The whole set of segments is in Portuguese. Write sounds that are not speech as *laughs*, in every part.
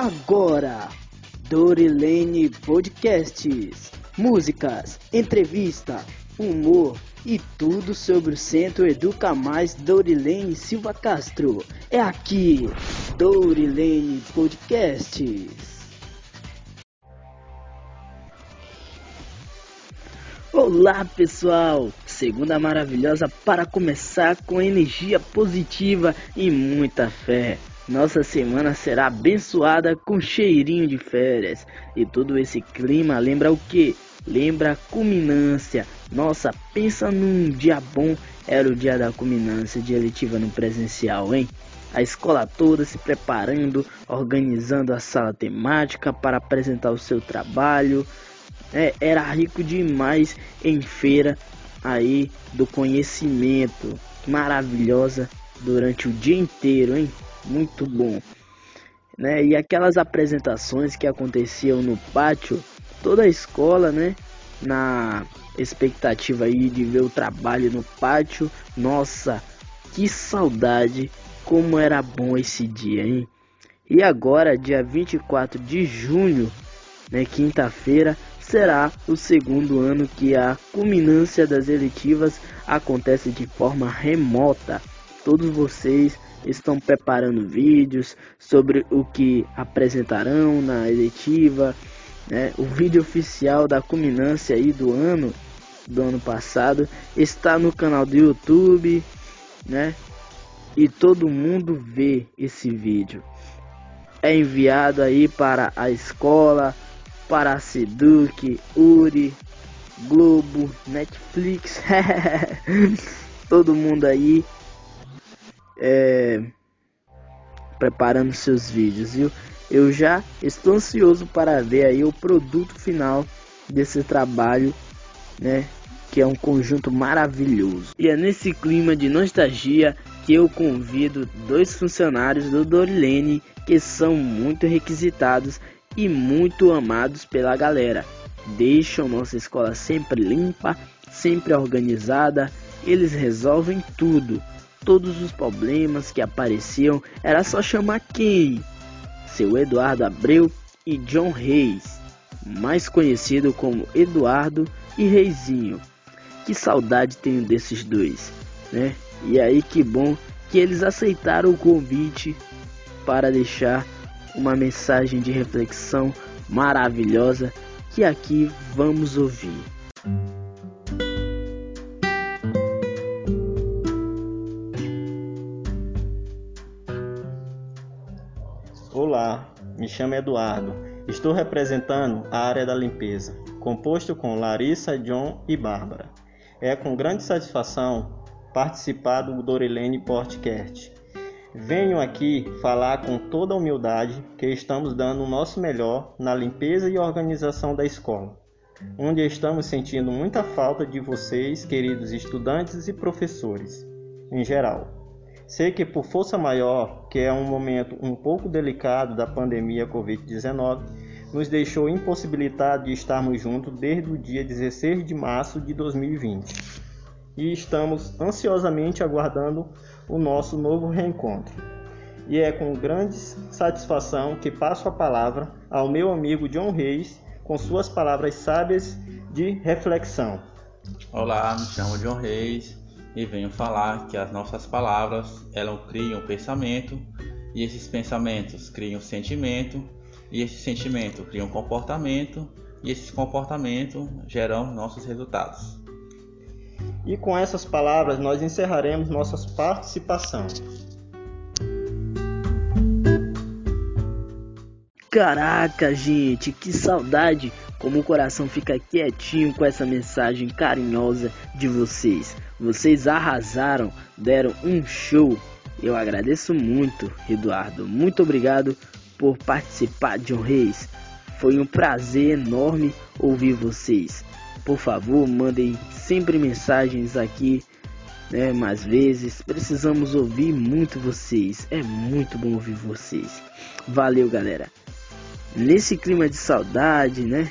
agora Dorilene Podcasts, músicas, entrevista, humor e tudo sobre o Centro Educa Mais Dorilene Silva Castro. É aqui, Dorilene Podcasts. Olá pessoal, segunda maravilhosa para começar com energia positiva e muita fé. Nossa semana será abençoada com cheirinho de férias. E todo esse clima lembra o que? Lembra a culminância. Nossa, pensa num dia bom. Era o dia da culminância de eletiva no presencial, hein? A escola toda se preparando, organizando a sala temática para apresentar o seu trabalho. É, era rico demais em feira aí do conhecimento. Maravilhosa durante o dia inteiro, hein? Muito bom. Né? E aquelas apresentações que aconteciam no pátio, toda a escola, né? Na expectativa aí de ver o trabalho no pátio. Nossa, que saudade! Como era bom esse dia, hein? E agora, dia 24 de junho, né, quinta-feira, será o segundo ano que a culminância das eletivas acontece de forma remota. Todos vocês estão preparando vídeos sobre o que apresentarão na eletiva, né? O vídeo oficial da culminância aí do ano do ano passado está no canal do YouTube, né? E todo mundo vê esse vídeo. É enviado aí para a escola, para a Seduc, Uri, Globo, Netflix, *laughs* todo mundo aí é, preparando seus vídeos, viu? Eu já estou ansioso para ver aí o produto final desse trabalho, né? Que é um conjunto maravilhoso. E é nesse clima de nostalgia que eu convido dois funcionários do Dorilene que são muito requisitados e muito amados pela galera. Deixam nossa escola sempre limpa, sempre organizada. Eles resolvem tudo todos os problemas que apareciam, era só chamar quem? Seu Eduardo Abreu e John Reis, mais conhecido como Eduardo e Reizinho. Que saudade tenho desses dois, né? E aí que bom que eles aceitaram o convite para deixar uma mensagem de reflexão maravilhosa que aqui vamos ouvir. Chamo Eduardo. Estou representando a área da limpeza, composto com Larissa, John e Bárbara. É com grande satisfação participar do Dorilene Podcast. Venho aqui falar com toda humildade que estamos dando o nosso melhor na limpeza e organização da escola, onde estamos sentindo muita falta de vocês, queridos estudantes e professores, em geral. Sei que por força maior, que é um momento um pouco delicado da pandemia Covid-19, nos deixou impossibilitado de estarmos juntos desde o dia 16 de março de 2020. E estamos ansiosamente aguardando o nosso novo reencontro. E é com grande satisfação que passo a palavra ao meu amigo John Reis com suas palavras sábias de reflexão. Olá, me chamo John Reis, e venho falar que as nossas palavras elas criam pensamento e esses pensamentos criam sentimento e esse sentimento cria um comportamento e esses comportamentos geram nossos resultados. E com essas palavras nós encerraremos nossa participação. Caraca, gente, que saudade! Como o coração fica quietinho com essa mensagem carinhosa de vocês. Vocês arrasaram, deram um show. Eu agradeço muito, Eduardo. Muito obrigado por participar, John Reis. Foi um prazer enorme ouvir vocês. Por favor, mandem sempre mensagens aqui, né? Mais vezes. Precisamos ouvir muito vocês. É muito bom ouvir vocês. Valeu, galera. Nesse clima de saudade, né?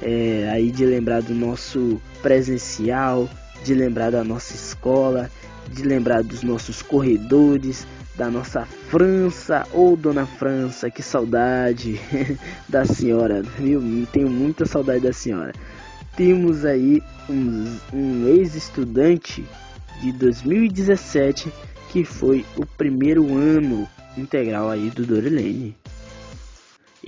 É, aí de lembrar do nosso presencial, de lembrar da nossa escola, de lembrar dos nossos corredores, da nossa França ou Dona França, que saudade *laughs* da senhora, viu? Tenho muita saudade da senhora. Temos aí um, um ex-estudante de 2017 que foi o primeiro ano integral aí do Dorilene.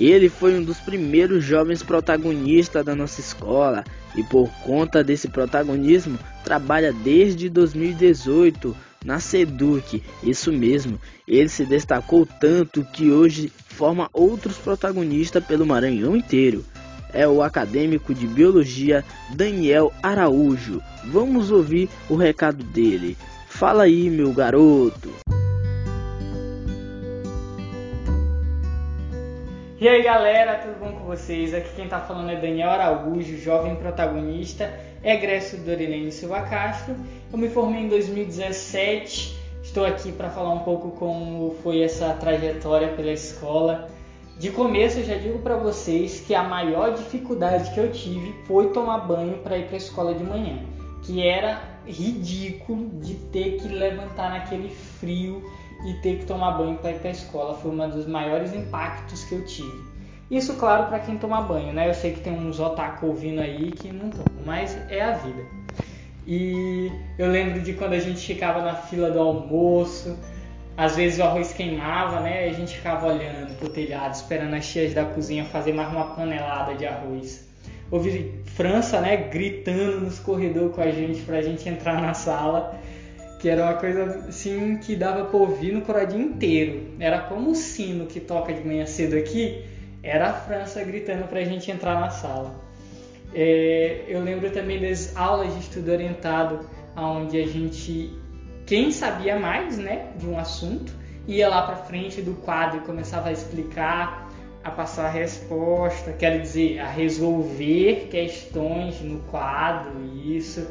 Ele foi um dos primeiros jovens protagonistas da nossa escola e por conta desse protagonismo trabalha desde 2018 na Seduc. Isso mesmo, ele se destacou tanto que hoje forma outros protagonistas pelo Maranhão inteiro. É o acadêmico de biologia Daniel Araújo. Vamos ouvir o recado dele. Fala aí, meu garoto. E aí galera, tudo bom com vocês? Aqui quem tá falando é Daniel Araújo, jovem protagonista, egresso do Dorilene Silva Castro. Eu me formei em 2017, estou aqui para falar um pouco como foi essa trajetória pela escola. De começo eu já digo para vocês que a maior dificuldade que eu tive foi tomar banho para ir para a escola de manhã, que era ridículo de ter que levantar naquele frio e ter que tomar banho para ir para a escola foi um dos maiores impactos que eu tive. Isso, claro, para quem toma banho, né? Eu sei que tem uns otaku ouvindo aí que não tomam, mas é a vida. E eu lembro de quando a gente ficava na fila do almoço, às vezes o arroz queimava, né? A gente ficava olhando pro telhado, esperando as tias da cozinha fazer mais uma panelada de arroz. Ouvi França, né, gritando nos corredores com a gente pra gente entrar na sala que era uma coisa assim que dava para ouvir no coradinho inteiro. Era como o sino que toca de manhã cedo aqui, era a França gritando para a gente entrar na sala. É, eu lembro também das aulas de estudo orientado, onde a gente, quem sabia mais né, de um assunto, ia lá para frente do quadro e começava a explicar, a passar a resposta, quer dizer, a resolver questões no quadro, isso.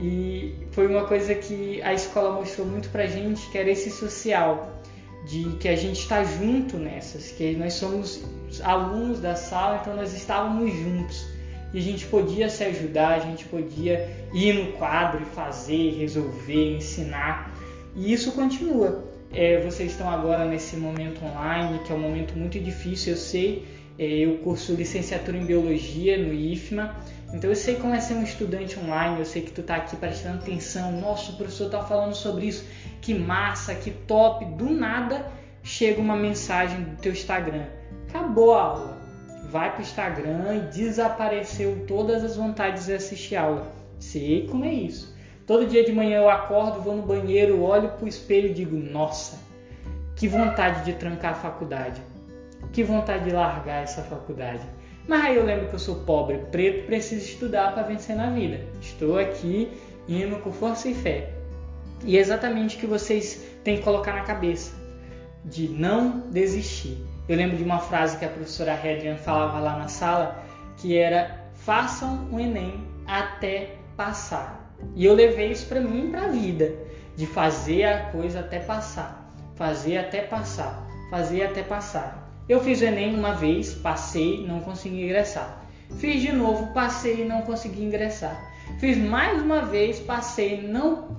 E foi uma coisa que a escola mostrou muito pra gente, que era esse social, de que a gente está junto nessas, que nós somos alunos da sala, então nós estávamos juntos. E a gente podia se ajudar, a gente podia ir no quadro e fazer, resolver, ensinar. E isso continua. É, vocês estão agora nesse momento online, que é um momento muito difícil, eu sei. É, eu curso licenciatura em biologia no IFMA então eu sei como é ser um estudante online, eu sei que tu tá aqui prestando atenção, nossa, o professor tá falando sobre isso, que massa, que top, do nada chega uma mensagem do teu Instagram. Acabou a aula. Vai pro Instagram e desapareceu todas as vontades de assistir aula. Sei como é isso. Todo dia de manhã eu acordo, vou no banheiro, olho pro espelho e digo: "Nossa, que vontade de trancar a faculdade. Que vontade de largar essa faculdade." Mas aí eu lembro que eu sou pobre, preto, preciso estudar para vencer na vida. Estou aqui indo com força e fé. E é exatamente o que vocês têm que colocar na cabeça, de não desistir. Eu lembro de uma frase que a professora Redrian falava lá na sala, que era façam o Enem até passar. E eu levei isso para mim para a vida, de fazer a coisa até passar, fazer até passar, fazer até passar. Eu fiz o Enem uma vez, passei, não consegui ingressar. Fiz de novo, passei e não consegui ingressar. Fiz mais uma vez, passei, não.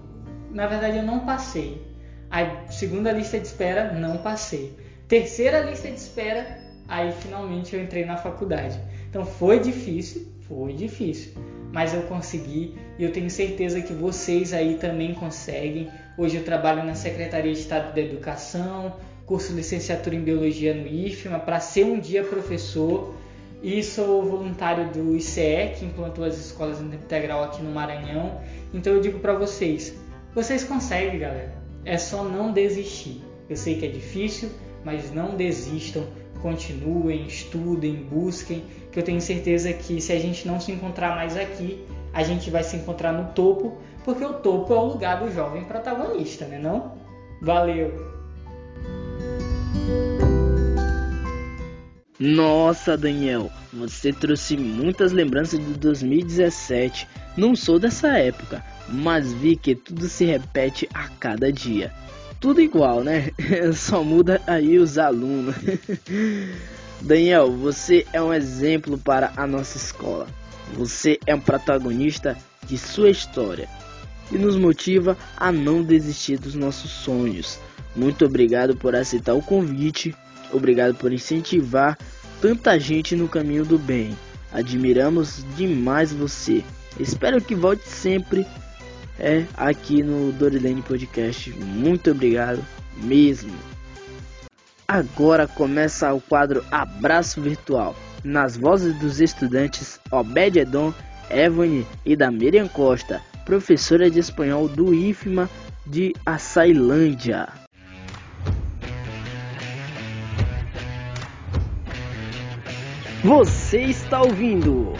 Na verdade, eu não passei. A segunda lista de espera, não passei. Terceira lista de espera, aí finalmente eu entrei na faculdade. Então foi difícil, foi difícil, mas eu consegui e eu tenho certeza que vocês aí também conseguem. Hoje eu trabalho na Secretaria de Estado da Educação, curso licenciatura em biologia no IFMA para ser um dia professor e sou voluntário do ICE, que implantou as escolas integral aqui no Maranhão. Então eu digo para vocês, vocês conseguem, galera. É só não desistir. Eu sei que é difícil, mas não desistam, continuem, estudem, busquem, que eu tenho certeza que se a gente não se encontrar mais aqui, a gente vai se encontrar no topo, porque o topo é o lugar do jovem protagonista, né não? Valeu! Nossa, Daniel, você trouxe muitas lembranças de 2017. Não sou dessa época, mas vi que tudo se repete a cada dia. Tudo igual, né? *laughs* Só muda aí os alunos. *laughs* Daniel, você é um exemplo para a nossa escola. Você é um protagonista de sua história. e nos motiva a não desistir dos nossos sonhos. Muito obrigado por aceitar o convite, obrigado por incentivar tanta gente no caminho do bem. Admiramos demais você. Espero que volte sempre é aqui no Dorilene Podcast. Muito obrigado mesmo. Agora começa o quadro Abraço Virtual. Nas vozes dos estudantes Obed Edon, Evone e da Miriam Costa, professora de espanhol do IFMA de Açailândia. Você está ouvindo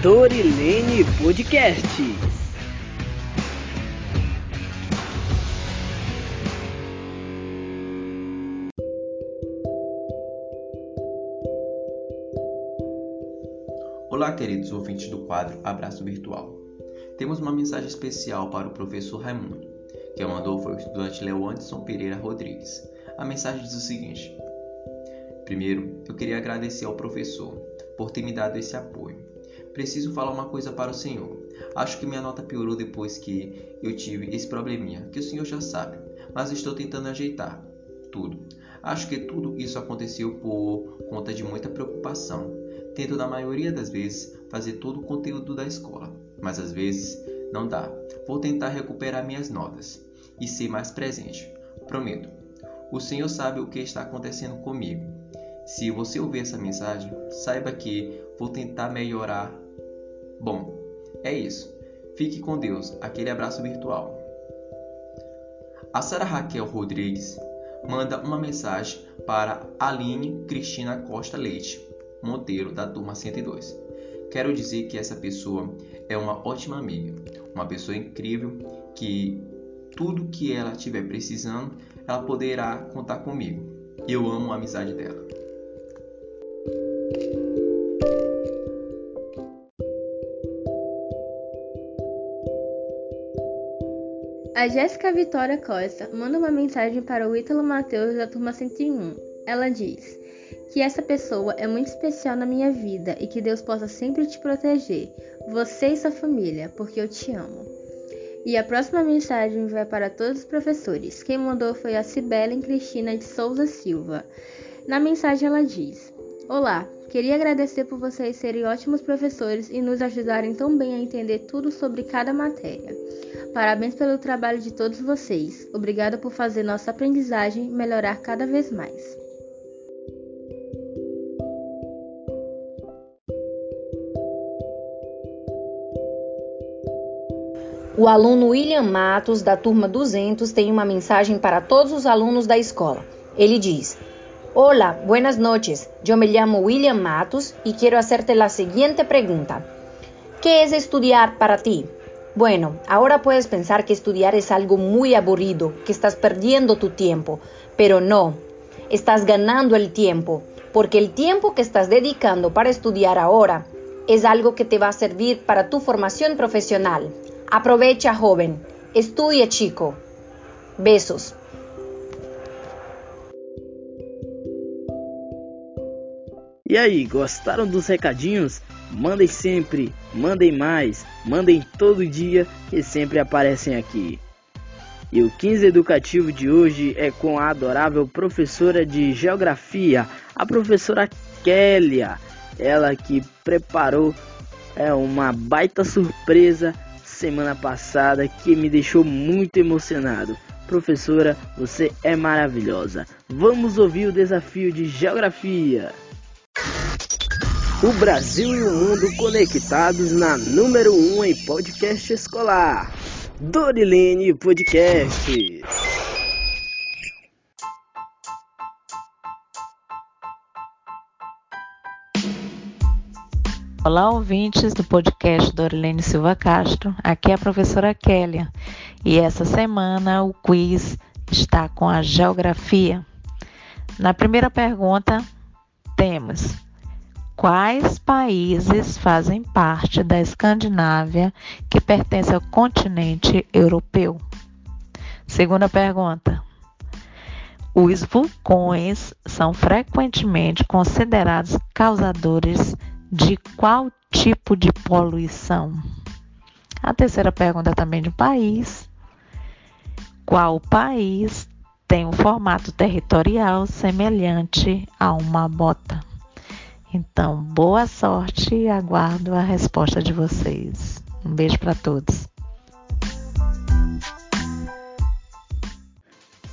Dorilene Podcast. Olá, queridos ouvintes do quadro Abraço Virtual. Temos uma mensagem especial para o professor Raimundo. Quem mandou foi o estudante Leo Anderson Pereira Rodrigues. A mensagem diz o seguinte: Primeiro, eu queria agradecer ao professor por ter me dado esse apoio. Preciso falar uma coisa para o senhor. Acho que minha nota piorou depois que eu tive esse probleminha, que o senhor já sabe, mas estou tentando ajeitar tudo. Acho que tudo isso aconteceu por conta de muita preocupação. Tento, na maioria das vezes, fazer todo o conteúdo da escola, mas às vezes não dá. Vou tentar recuperar minhas notas e ser mais presente. Prometo. O Senhor sabe o que está acontecendo comigo se você ouvir essa mensagem, saiba que vou tentar melhorar. Bom, é isso. Fique com Deus. Aquele abraço virtual. A Sara Raquel Rodrigues manda uma mensagem para Aline Cristina Costa Leite, Monteiro, da turma 102. Quero dizer que essa pessoa é uma ótima amiga, uma pessoa incrível que tudo que ela estiver precisando, ela poderá contar comigo. Eu amo a amizade dela. A Jéssica Vitória Costa manda uma mensagem para o Ítalo Matheus da turma 101. Ela diz que essa pessoa é muito especial na minha vida e que Deus possa sempre te proteger, você e sua família, porque eu te amo. E a próxima mensagem vai para todos os professores. Quem mandou foi a Cibele Cristina de Souza Silva. Na mensagem ela diz: Olá, queria agradecer por vocês serem ótimos professores e nos ajudarem tão bem a entender tudo sobre cada matéria. Parabéns pelo trabalho de todos vocês. Obrigada por fazer nossa aprendizagem melhorar cada vez mais. O aluno William Matos, da turma 200, tem uma mensagem para todos os alunos da escola. Ele diz: Hola, buenas noches. Yo me llamo William Matos y quiero hacerte la siguiente pregunta. ¿Qué es estudiar para ti? Bueno, ahora puedes pensar que estudiar es algo muy aburrido, que estás perdiendo tu tiempo, pero no, estás ganando el tiempo, porque el tiempo que estás dedicando para estudiar ahora es algo que te va a servir para tu formación profesional. Aprovecha, joven, estudia, chico. Besos. E aí, gostaram dos recadinhos? Mandem sempre, mandem mais, mandem todo dia que sempre aparecem aqui. E o 15 educativo de hoje é com a adorável professora de geografia, a professora Kélia. Ela que preparou é uma baita surpresa semana passada que me deixou muito emocionado. Professora, você é maravilhosa. Vamos ouvir o desafio de geografia. O Brasil e o mundo conectados na número 1 um em podcast escolar. Dorilene Podcast. Olá, ouvintes do podcast Dorilene Silva Castro. Aqui é a professora Kélia e essa semana o quiz está com a geografia. Na primeira pergunta, temos Quais países fazem parte da Escandinávia que pertence ao continente europeu? Segunda pergunta. Os vulcões são frequentemente considerados causadores de qual tipo de poluição? A terceira pergunta é também de país. Qual país tem um formato territorial semelhante a uma bota? Então, boa sorte e aguardo a resposta de vocês. Um beijo para todos.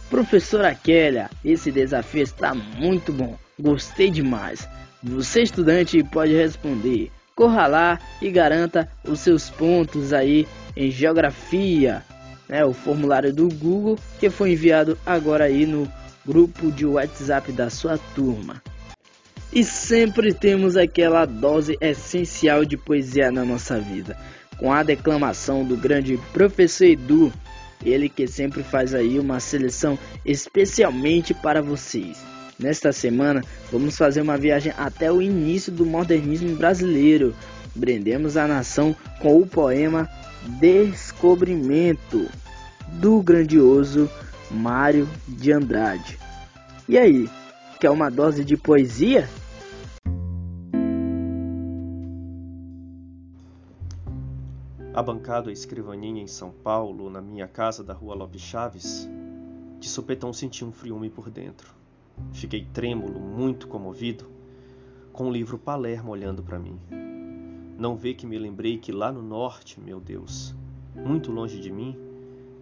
Professora Kélia, esse desafio está muito bom. Gostei demais. Você, estudante, pode responder. Corra lá e garanta os seus pontos aí em geografia. Né, o formulário do Google que foi enviado agora aí no grupo de WhatsApp da sua turma. E sempre temos aquela dose essencial de poesia na nossa vida, com a declamação do grande professor Edu, ele que sempre faz aí uma seleção especialmente para vocês. Nesta semana, vamos fazer uma viagem até o início do modernismo brasileiro. Brindemos a nação com o poema Descobrimento do grandioso Mário de Andrade. E aí, quer uma dose de poesia? Abancado a escrivaninha em São Paulo, na minha casa da rua Lopes Chaves, de sopetão senti um friume por dentro. Fiquei trêmulo, muito comovido, com o livro Palermo olhando para mim. Não vê que me lembrei que lá no norte, meu Deus, muito longe de mim,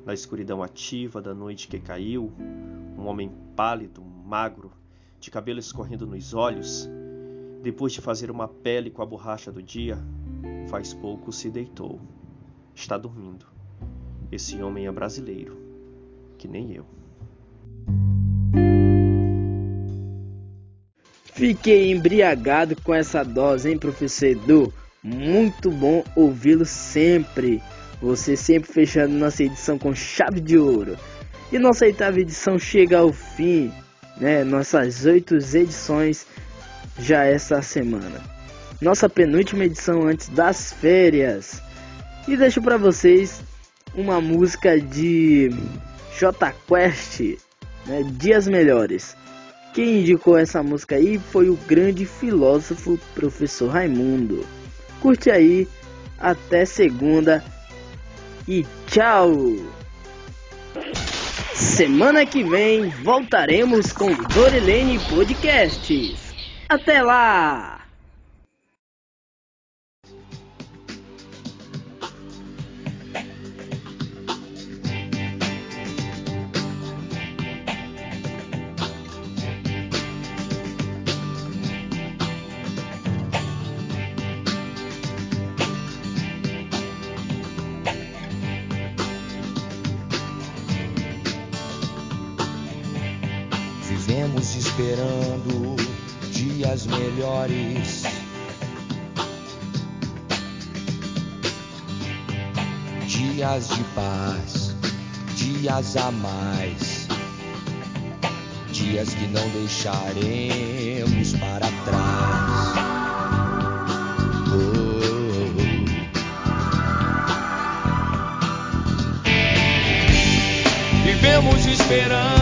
na escuridão ativa da noite que caiu, um homem pálido, magro, de cabelo escorrendo nos olhos, depois de fazer uma pele com a borracha do dia, faz pouco se deitou está dormindo. Esse homem é brasileiro, que nem eu. Fiquei embriagado com essa dose, hein, professor Edu? Muito bom ouvi-lo sempre. Você sempre fechando nossa edição com chave de ouro. E nossa oitava edição chega ao fim, né? Nossas oito edições já essa semana. Nossa penúltima edição antes das férias. E deixo para vocês uma música de J Quest, né, Dias Melhores. Quem indicou essa música aí foi o grande filósofo professor Raimundo. Curte aí, até segunda e tchau! Semana que vem voltaremos com Dorilene Podcasts. Até lá! Dias a mais, dias que não deixaremos para trás. Oh. Vivemos esperando